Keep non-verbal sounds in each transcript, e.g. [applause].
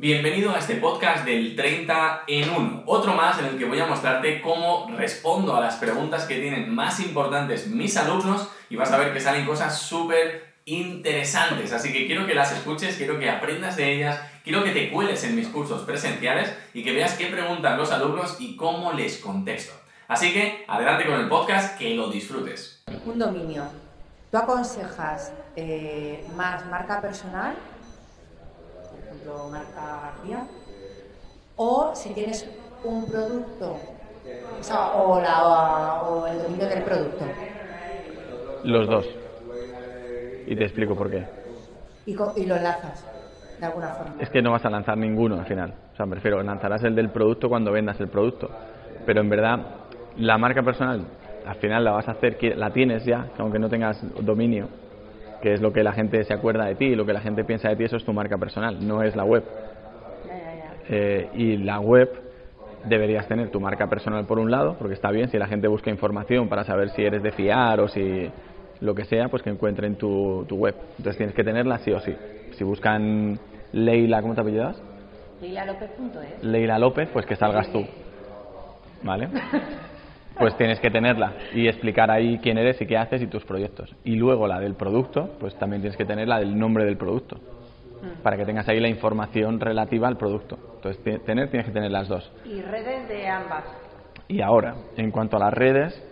Bienvenido a este podcast del 30 en 1, otro más en el que voy a mostrarte cómo respondo a las preguntas que tienen más importantes mis alumnos y vas a ver que salen cosas súper interesantes, así que quiero que las escuches, quiero que aprendas de ellas, quiero que te cueles en mis cursos presenciales y que veas qué preguntan los alumnos y cómo les contesto. Así que adelante con el podcast, que lo disfrutes. Un dominio. ¿Tú aconsejas eh, más marca personal, ejemplo, marca García, o si tienes un producto, o, sea, o, la- o el dominio del producto? Los dos. Y te explico por qué. Y, y lo enlazas de alguna forma. Es que no vas a lanzar ninguno al final. O sea, me refiero, lanzarás el del producto cuando vendas el producto. Pero en verdad, la marca personal, al final la vas a hacer, la tienes ya, aunque no tengas dominio, que es lo que la gente se acuerda de ti, y lo que la gente piensa de ti, eso es tu marca personal, no es la web. Eh, y la web deberías tener tu marca personal por un lado, porque está bien si la gente busca información para saber si eres de fiar o si lo que sea, pues que encuentren tu, tu web. Entonces tienes que tenerla sí o sí. Si buscan Leila, ¿cómo te apellidas? Lilalopez.es. Leila López, pues que salgas tú. ¿Vale? [laughs] Pues tienes que tenerla y explicar ahí quién eres y qué haces y tus proyectos. Y luego la del producto, pues también tienes que tener la del nombre del producto. Para que tengas ahí la información relativa al producto. Entonces, tener, tienes que tener las dos. Y redes de ambas. Y ahora, en cuanto a las redes,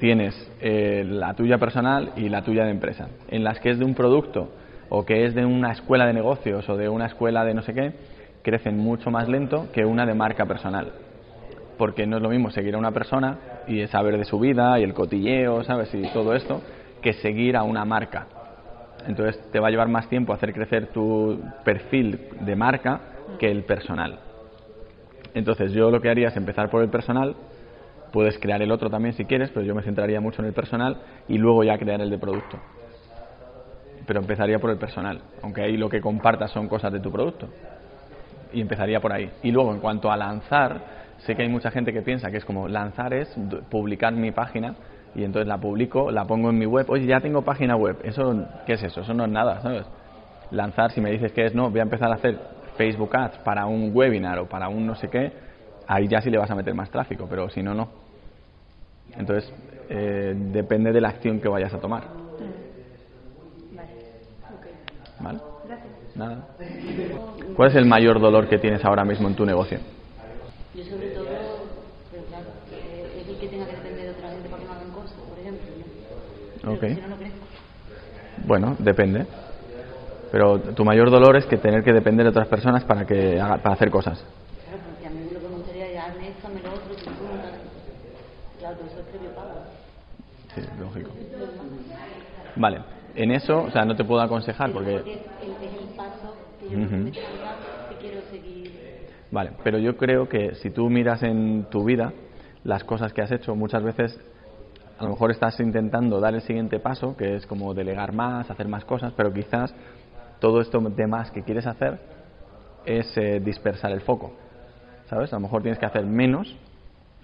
tienes eh, la tuya personal y la tuya de empresa. En las que es de un producto o que es de una escuela de negocios o de una escuela de no sé qué, crecen mucho más lento que una de marca personal. Porque no es lo mismo seguir a una persona y saber de su vida y el cotilleo, ¿sabes? Y todo esto, que seguir a una marca. Entonces te va a llevar más tiempo hacer crecer tu perfil de marca que el personal. Entonces yo lo que haría es empezar por el personal, puedes crear el otro también si quieres, pero yo me centraría mucho en el personal y luego ya crear el de producto. Pero empezaría por el personal, aunque ahí lo que compartas son cosas de tu producto. Y empezaría por ahí. Y luego en cuanto a lanzar, sé que hay mucha gente que piensa que es como lanzar es publicar mi página y entonces la publico, la pongo en mi web, oye, ya tengo página web. Eso, ¿qué es eso? Eso no es nada, ¿sabes? Lanzar, si me dices que es no, voy a empezar a hacer Facebook Ads para un webinar o para un no sé qué, ahí ya sí le vas a meter más tráfico, pero si no, no. Entonces, eh, depende de la acción que vayas a tomar. ¿Vale? Nada. ¿Cuál es el mayor dolor que tienes ahora mismo en tu negocio? Yo sobre todo, pero claro, que es el que tenga que depender de otra gente para que me hagan cosas, por ejemplo. ¿no? Pero Ok. que Si no, no crezco. Bueno, depende. Pero tu mayor dolor es que tener que depender de otras personas para que haga- para hacer cosas. Claro, porque a mí lo que me gustaría es hazme esto, hazme lo otro, tú, tú. Claro, pero eso es previo pago. Sí, lógico. Vale. En eso, o sea, no te puedo aconsejar porque Porque es el, es el paso que yo Ujú. me estoy dando, que quiero seguir. Vale, pero yo creo que si tú miras en tu vida las cosas que has hecho, muchas veces a lo mejor estás intentando dar el siguiente paso, que es como delegar más, hacer más cosas, pero quizás todo esto de más que quieres hacer es eh, dispersar el foco. ¿Sabes? A lo mejor tienes que hacer menos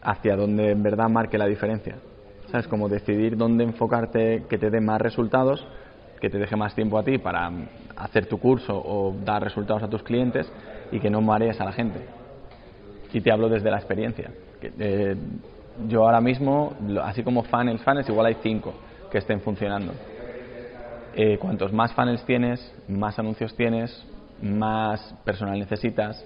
hacia donde en verdad marque la diferencia. ¿Sabes? Como decidir dónde enfocarte que te dé más resultados, que te deje más tiempo a ti para hacer tu curso o dar resultados a tus clientes y que no marees a la gente. Y te hablo desde la experiencia. Eh, yo ahora mismo, así como funnels, funnels, igual hay cinco que estén funcionando. Eh, cuantos más funnels tienes, más anuncios tienes, más personal necesitas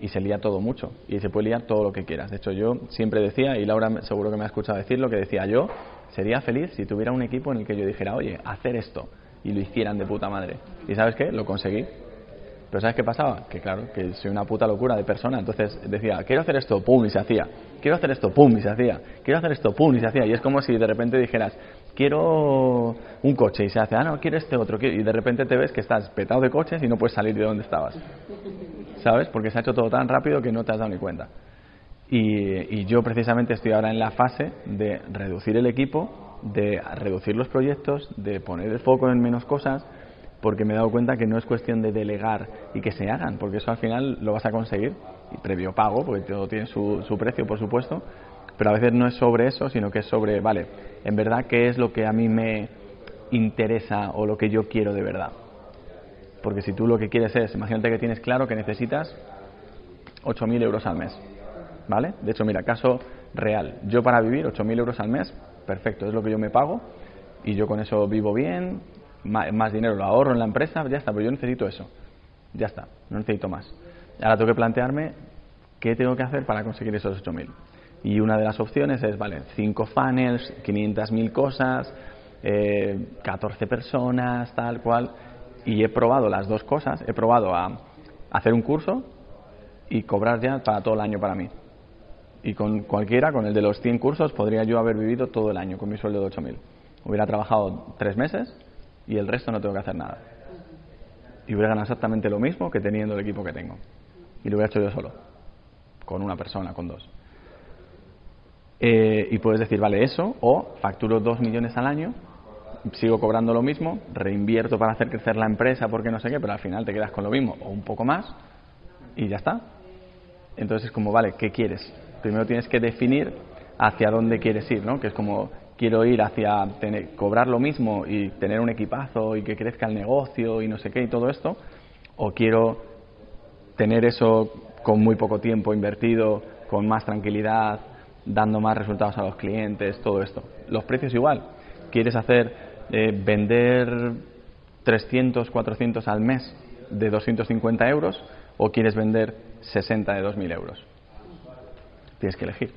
y se lía todo mucho y se puede liar todo lo que quieras. De hecho, yo siempre decía, y Laura seguro que me ha escuchado decir lo que decía yo, sería feliz si tuviera un equipo en el que yo dijera, oye, hacer esto y lo hicieran de puta madre. ¿Y sabes qué? Lo conseguí. Pero ¿sabes qué pasaba? Que claro, que soy una puta locura de persona. Entonces decía, quiero hacer esto, pum, y se hacía. Quiero hacer esto, pum, y se hacía. Quiero hacer esto, pum, y se hacía. Y es como si de repente dijeras, quiero un coche, y se hace, ah, no, quiero este otro. quiero-". Y de repente te ves que estás petado de coches y no puedes salir de donde estabas. ¿Sabes? Porque se ha hecho todo tan rápido que no te has dado ni cuenta. Y yo precisamente estoy ahora en la fase de reducir el equipo, de reducir los proyectos, de poner el foco en menos cosas, porque me he dado cuenta que no es cuestión de delegar y que se hagan, porque eso al final lo vas a conseguir, y previo pago, porque todo tiene su, su precio, por supuesto, pero a veces no es sobre eso, sino que es sobre, vale, en verdad, ¿qué es lo que a mí me interesa o lo que yo quiero de verdad? Porque si tú lo que quieres es, imagínate que tienes claro que necesitas 8.000 euros al mes, ¿vale? De hecho, mira, caso real. Yo para vivir 8.000 euros al mes, perfecto, es lo que yo me pago y yo con eso vivo bien, más dinero lo ahorro en la empresa, ya está, pero yo necesito eso. Ya está, no necesito más. Ahora tengo que plantearme qué tengo que hacer para conseguir esos 8.000. Y una de las opciones es, vale, 5 funnels, 500.000 cosas, eh, 14 personas, tal cual. Y he probado las dos cosas. He probado a hacer un curso y cobrar ya para todo el año para mí. Y con cualquiera, con el de los 100 cursos, podría yo haber vivido todo el año con mi sueldo de 8.000. Hubiera trabajado tres meses y el resto no tengo que hacer nada. Y hubiera ganado exactamente lo mismo que teniendo el equipo que tengo. Y lo hubiera hecho yo solo, con una persona, con dos. Eh, y puedes decir, vale, eso, o facturo dos millones al año, sigo cobrando lo mismo, reinvierto para hacer crecer la empresa porque no sé qué, pero al final te quedas con lo mismo o un poco más y ya está. Entonces es como, vale, ¿qué quieres? Primero tienes que definir hacia dónde quieres ir, ¿no? Que es como, quiero ir hacia tener, cobrar lo mismo y tener un equipazo y que crezca el negocio y no sé qué y todo esto, o quiero tener eso con muy poco tiempo invertido, con más tranquilidad, dando más resultados a los clientes, todo esto. Los precios igual. ¿Quieres hacer eh, vender 300, 400 al mes de 250 euros o quieres vender 60 de 2.000 euros? Tienes que elegir.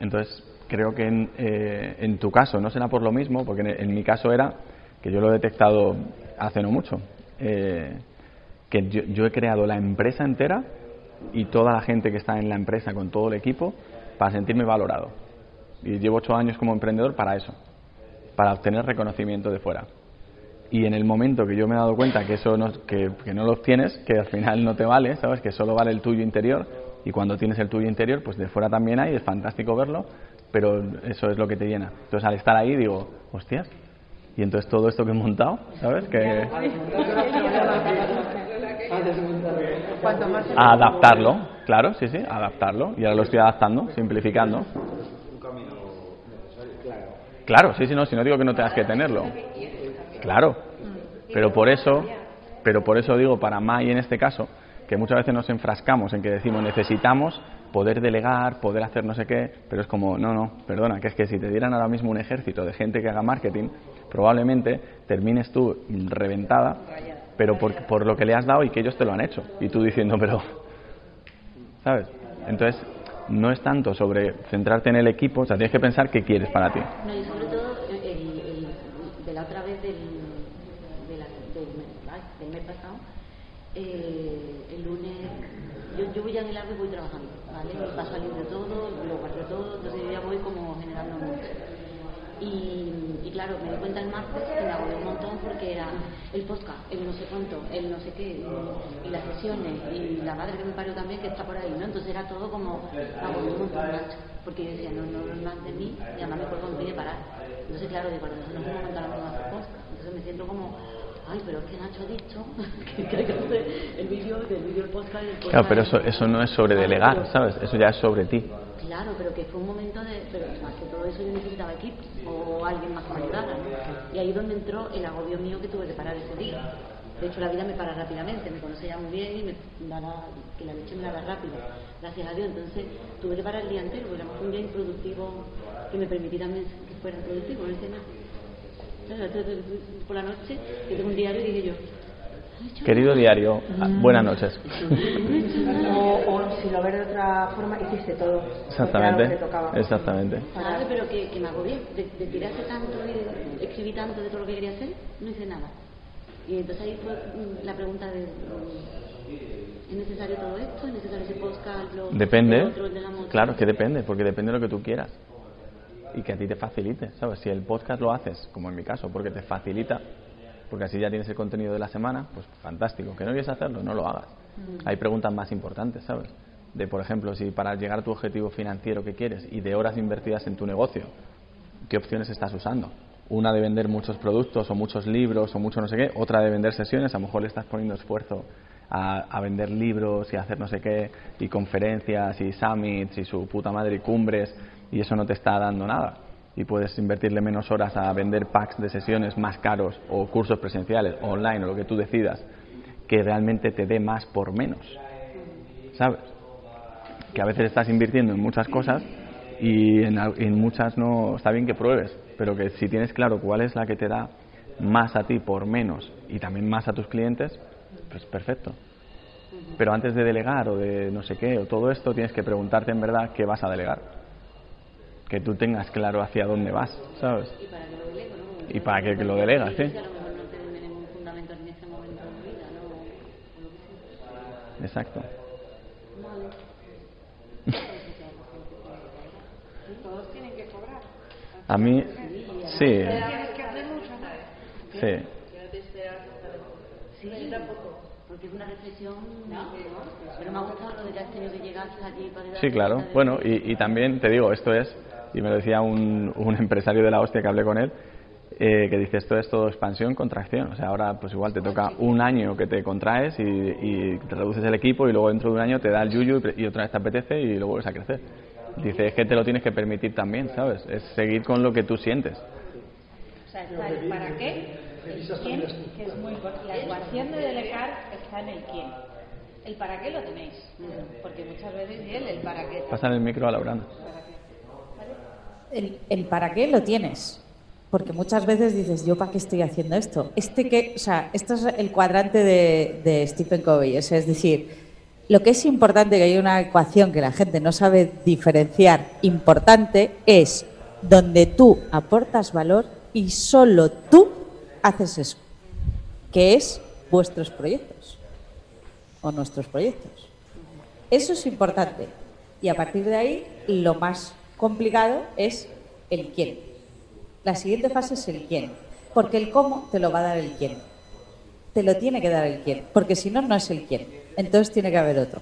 Entonces, creo que en, eh, en tu caso no será por lo mismo, porque en, mi caso era que yo lo he detectado hace no mucho. eh, que yo, yo he creado la empresa entera y toda la gente que está en la empresa con todo el equipo para sentirme valorado. Y llevo ocho años como emprendedor para eso, para obtener reconocimiento de fuera. Y en el momento que yo me he dado cuenta que eso no, que no lo obtienes, que al final no te vale, ¿sabes? Que solo vale el tuyo interior y cuando tienes el tuyo interior, pues de fuera también hay, es fantástico verlo, pero eso es lo que te llena. Entonces al estar ahí digo, hostias, y entonces todo esto que he montado, ¿sabes? Que a adaptarlo, claro, sí, sí, adaptarlo. Y ahora lo estoy adaptando, simplificando. Claro, sí, sí, no, si no digo que no tengas que tenerlo. Claro, pero por eso, pero por eso digo para Mai en este caso, que muchas veces nos enfrascamos en que decimos necesitamos poder delegar, poder hacer no sé qué, pero es como, no, no, perdona, que es que si te dieran ahora mismo un ejército de gente que haga marketing, probablemente termines tú reventada, pero por, por lo que le has dado y que ellos te lo han hecho. Y tú diciendo, [laughs] pero, ¿sabes? Entonces, no es tanto sobre centrarte en el equipo, o sea, tienes que pensar qué quieres para ti. No, y sobre todo de la otra vez del, del, del mes pasado, eh, lunes, yo, yo voy el árbol y voy trabajando, ¿vale? Me paso a de todo, lo guardo todo, entonces yo ya voy como generando mucho. Y, y claro, me di cuenta el martes que me agobié un montón porque era el podcast, el no sé cuánto, el no sé qué, y, y las sesiones, y la madre que me parió también que está por ahí, ¿no? Entonces era todo como, me agobié un montón, porque yo decía, no, no, es más de mí, y además me cuelgo, me que parar. Entonces, claro, digo, no, no puedo montar a hacer podcast. Entonces me siento como, ay, pero es que Nacho ha dicho [laughs] que hay que hacer el vídeo del vídeo podcast el podcast. Claro, pero eso, eso no es sobre Claro, delegar, ¿sabes? Eso ya es sobre ti. Claro, pero que fue un momento de. Pero más que todo eso yo necesitaba equipo o alguien más que me ayudara. ¿no? Y ahí es donde entró el agobio mío que tuve que parar ese día. De hecho, la vida me para rápidamente, me conoce ya muy bien y me dará, que la leche me la da rápido, gracias a Dios. Entonces tuve que parar el día entero, porque fue un día improductivo que me también que fuera productivo, no hice nada. Por la noche, que tengo un diario y dije yo. "No he hecho Querido nada". diario, ah, buenas noches. [laughs] O, o si lo ves de otra forma, hiciste todo. Exactamente, tocaba. exactamente. Pero que, que me agobié de, de tirarse tanto y de escribir tanto de todo lo que quería hacer, no hice nada. Y entonces ahí fue mm, la pregunta de, mm, ¿es necesario todo esto? ¿Es necesario ese podcast? Lo, el Depende, otro, el de la moto? claro que depende, porque depende de lo que tú quieras y que a ti te facilite, ¿sabes? Si el podcast lo haces, como en mi caso, porque te facilita, porque así ya tienes el contenido de la semana, pues fantástico. ¿Que no quieres hacerlo? No lo hagas. Hay preguntas más importantes, ¿sabes? De, por ejemplo, si para llegar a tu objetivo financiero que quieres y de horas invertidas en tu negocio, ¿qué opciones estás usando? Una de vender muchos productos o muchos libros o mucho no sé qué, otra de vender sesiones, a lo mejor le estás poniendo esfuerzo a, a vender libros y a hacer no sé qué, y conferencias y summits y su puta madre y cumbres, y eso no te está dando nada. y puedes invertirle menos horas a vender packs de sesiones más caros o cursos presenciales, online o lo que tú decidas, que realmente te dé más por menos. ¿Sabes? Que a veces estás invirtiendo en muchas cosas y en, en muchas no está bien que pruebes, pero que si tienes claro cuál es la que te da más a ti por menos y también más a tus clientes, pues perfecto. Pero antes de delegar o de no sé qué o todo esto, tienes que preguntarte en verdad qué vas a delegar. Que tú tengas claro hacia dónde vas, ¿sabes? Y para que lo delegas, sí. Que a lo mejor no te den ningún fundamento en ese momento de mi vida, ¿no? O lo que sea. Exacto. [laughs] Todos tienen que cobrar. A mí, sí, sí. Sí, porque es una reflexión, ¿no? pero me ha gustado lo de que has tenido que llegar hasta allí para Sí, claro. Bueno, y, y también te digo, esto es, y me lo decía un, un empresario de la hostia que hablé con él, eh, que dice esto es todo expansión, contracción. O sea, ahora pues igual te toca un año que te contraes y, y te reduces el equipo y luego dentro de un año te da el yuyu y otra vez te apetece y luego vuelves a crecer. Dice, es que te lo tienes que permitir también, ¿sabes? Es seguir con lo que tú sientes. O sea, para qué, el quién, que es muy importante. La ecuación de delegar está en el quién. El para qué lo tenéis. Porque muchas veces y él, el para qué. Pasa el micro a Laurana. El, el para qué lo tienes. Porque muchas veces dices, ¿yo para qué estoy haciendo esto? Este que, o sea, esto es el cuadrante de, de Stephen Covey. o sea, es decir, lo que es importante, que hay una ecuación que la gente no sabe diferenciar, importante, es donde tú aportas valor y solo tú haces eso, que es vuestros proyectos o nuestros proyectos. Eso es importante. Y a partir de ahí, lo más complicado es el quién. La siguiente fase es el quién. Porque el cómo te lo va a dar el quién. Te lo tiene que dar el quién. Porque si no, no es el quién. Entonces tiene que haber otro.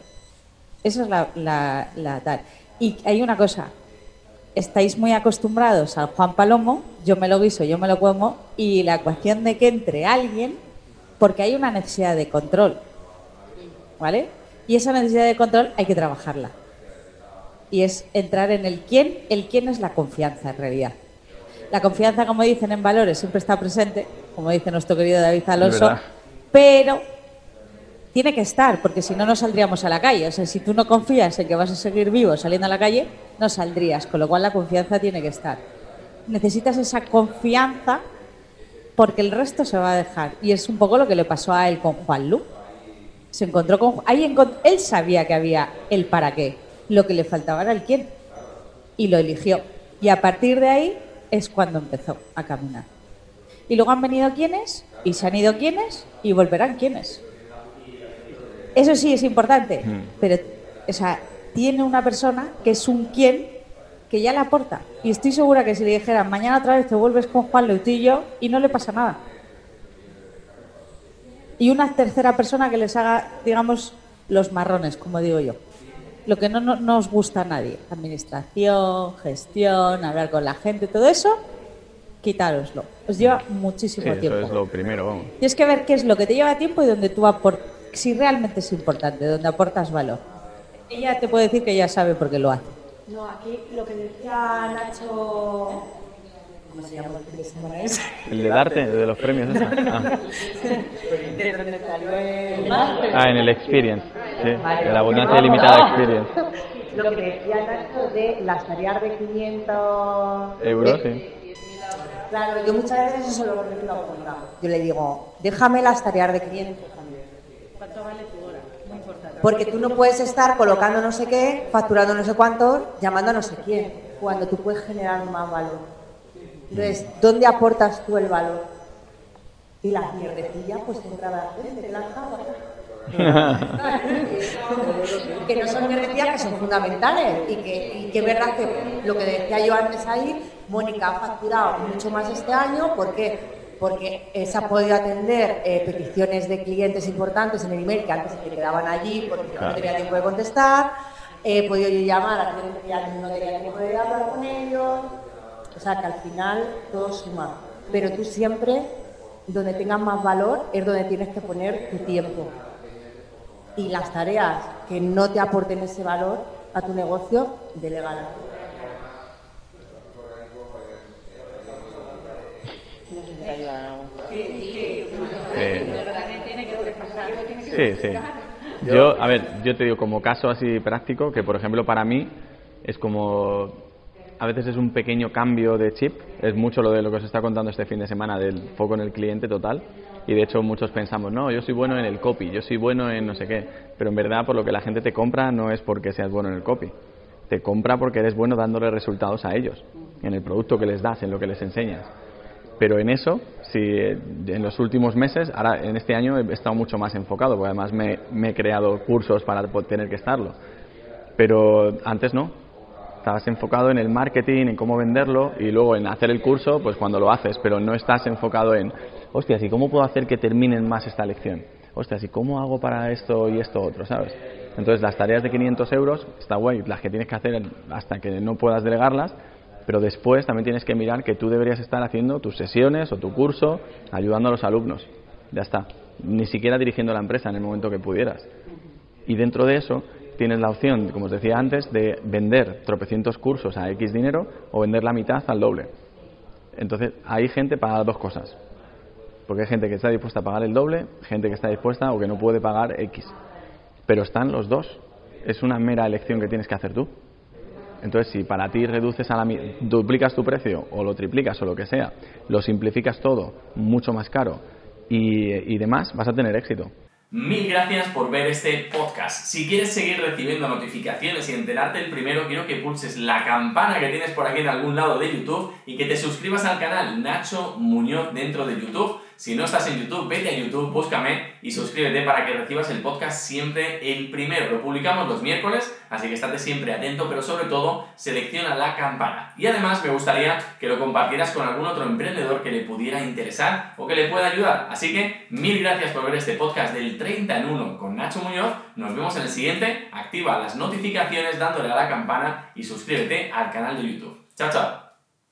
Esa es la, la- la tal. Y hay una cosa. Estáis muy acostumbrados al Juan Palomo, yo me lo guiso, yo me lo como, y la ecuación de que entre alguien, porque hay una necesidad de control. ¿Vale? Y esa necesidad de control hay que trabajarla. Y es entrar en el quién. El quién es la confianza, en realidad. La confianza, como dicen en valores, siempre está presente, como dice nuestro querido David Alonso, pero tiene que estar, porque si no, no saldríamos a la calle. O sea, si tú no confías en que vas a seguir vivo saliendo a la calle, no saldrías, con lo cual la confianza tiene que estar. Necesitas esa confianza porque el resto se va a dejar. Y es un poco lo que le pasó a él con Juan Lu. Se encontró con. Ahí encont- él sabía que había el para qué. Lo que le faltaba era el quién. Y lo eligió. Y a partir de ahí es cuando empezó a caminar. Y luego han venido quienes, y se han ido quienes, y volverán quienes. Eso sí es importante, pero o sea, tiene una persona que es un quién que ya le aporta. Y estoy segura que si le dijeran mañana otra vez te vuelves con Juan Leutillo y no le pasa nada. Y una tercera persona que les haga, digamos, los marrones, como digo yo. Lo que no, no, no os gusta a nadie. Administración, gestión, hablar con la gente, todo eso, quitároslo. Os lleva muchísimo Sí, eso tiempo. es lo primero, vamos. Tienes que ver qué es lo que te lleva tiempo y donde tú aportas, si realmente es importante, donde aportas valor. Ella te puede decir que ella sabe por qué lo hace. No, aquí lo que decía Nacho. ¿Cómo se llama el de darte, de los premios. esa. Ah. De donde salió el máster. Ah, en el Experience. Sí, de la abundancia ilimitada Experience. Lo que decía Nacho de las tareas de 500 Euros, sí. Claro, yo muchas veces eso lo repito a. Yo le digo, déjame las tareas de 500 también. ¿Cuánto vale tu hora? Muy importante. Porque tú no puedes estar colocando no sé qué, facturando no sé cuántos, llamando a no sé quién, cuando tú puedes generar más valor. Entonces, ¿dónde aportas tú el valor? Y las mierdecillas, pues entra la gente, que las [laughs] que no son mierdecillas, que son fundamentales. Y que, y que es verdad que lo que decía yo antes ahí, Mónica ha facturado mucho más este año, ¿por qué? Porque eh, se ha podido atender eh, peticiones de clientes importantes en el email que antes se quedaban allí porque no tenía tiempo de contestar. He podido llamar a clientes que ya no tenía tiempo de hablar con ellos. O sea que al final todo suma. Pero tú siempre, donde tengas más valor, es donde tienes que poner tu tiempo. Y las tareas que no te aporten ese valor a tu negocio, delegalas. Sí, sí. Yo, a ver, yo te digo como caso así práctico que, por ejemplo, para mí es como a veces es un pequeño cambio de chip, es mucho lo de lo que os está contando este fin de semana del foco en el cliente total y de hecho muchos pensamos, no, yo soy bueno en el copy, yo soy bueno en no sé qué, pero en verdad por lo que la gente te compra no es porque seas bueno en el copy, te compra porque eres bueno dándole resultados a ellos, en el producto que les das, en lo que les enseñas. Pero en eso, si en los últimos meses, ahora en este año he estado mucho más enfocado, porque además me, he creado cursos para tener que estarlo. Pero antes no, Estás enfocado en el marketing, en cómo venderlo y luego en hacer el curso, pues cuando lo haces, pero no estás enfocado en, hostias, ¿y cómo puedo hacer que terminen más esta lección? Hostias, ¿y cómo hago para esto y esto otro? ¿Sabes? Entonces, las tareas de 500 euros, está guay, las que tienes que hacer hasta que no puedas delegarlas, pero después también tienes que mirar que tú deberías estar haciendo tus sesiones o tu curso, ayudando a los alumnos. Ya está. Ni siquiera dirigiendo la empresa en el momento que pudieras. Y dentro de eso, tienes la opción, como os decía antes, de vender tropecientos cursos a X dinero o vender la mitad al doble. Entonces, hay gente para dos cosas. Porque hay gente que está dispuesta a pagar el doble, gente que está dispuesta o que no puede pagar X. Pero están los dos. Es una mera elección que tienes que hacer tú. Entonces, si para ti reduces a la duplicas tu precio o lo triplicas o lo que sea, lo simplificas todo mucho más caro y, y demás, vas a tener éxito. Mil gracias por ver este podcast. Si quieres seguir recibiendo notificaciones y enterarte el primero, quiero que pulses la campana que tienes por aquí en algún lado de YouTube y que te suscribas al canal Nacho Muñoz dentro de YouTube si no estás en YouTube, vete a YouTube, búscame y suscríbete para que recibas el podcast siempre el primero. Lo publicamos los miércoles, así que estate siempre atento, pero sobre todo selecciona la campana. Y además me gustaría que lo compartieras con algún otro emprendedor que le pudiera interesar o que le pueda ayudar. Así que mil gracias por ver este podcast del 30 en 1 con Nacho Muñoz. Nos vemos en el siguiente. Activa las notificaciones dándole a la campana y suscríbete al canal de YouTube. Chao, chao.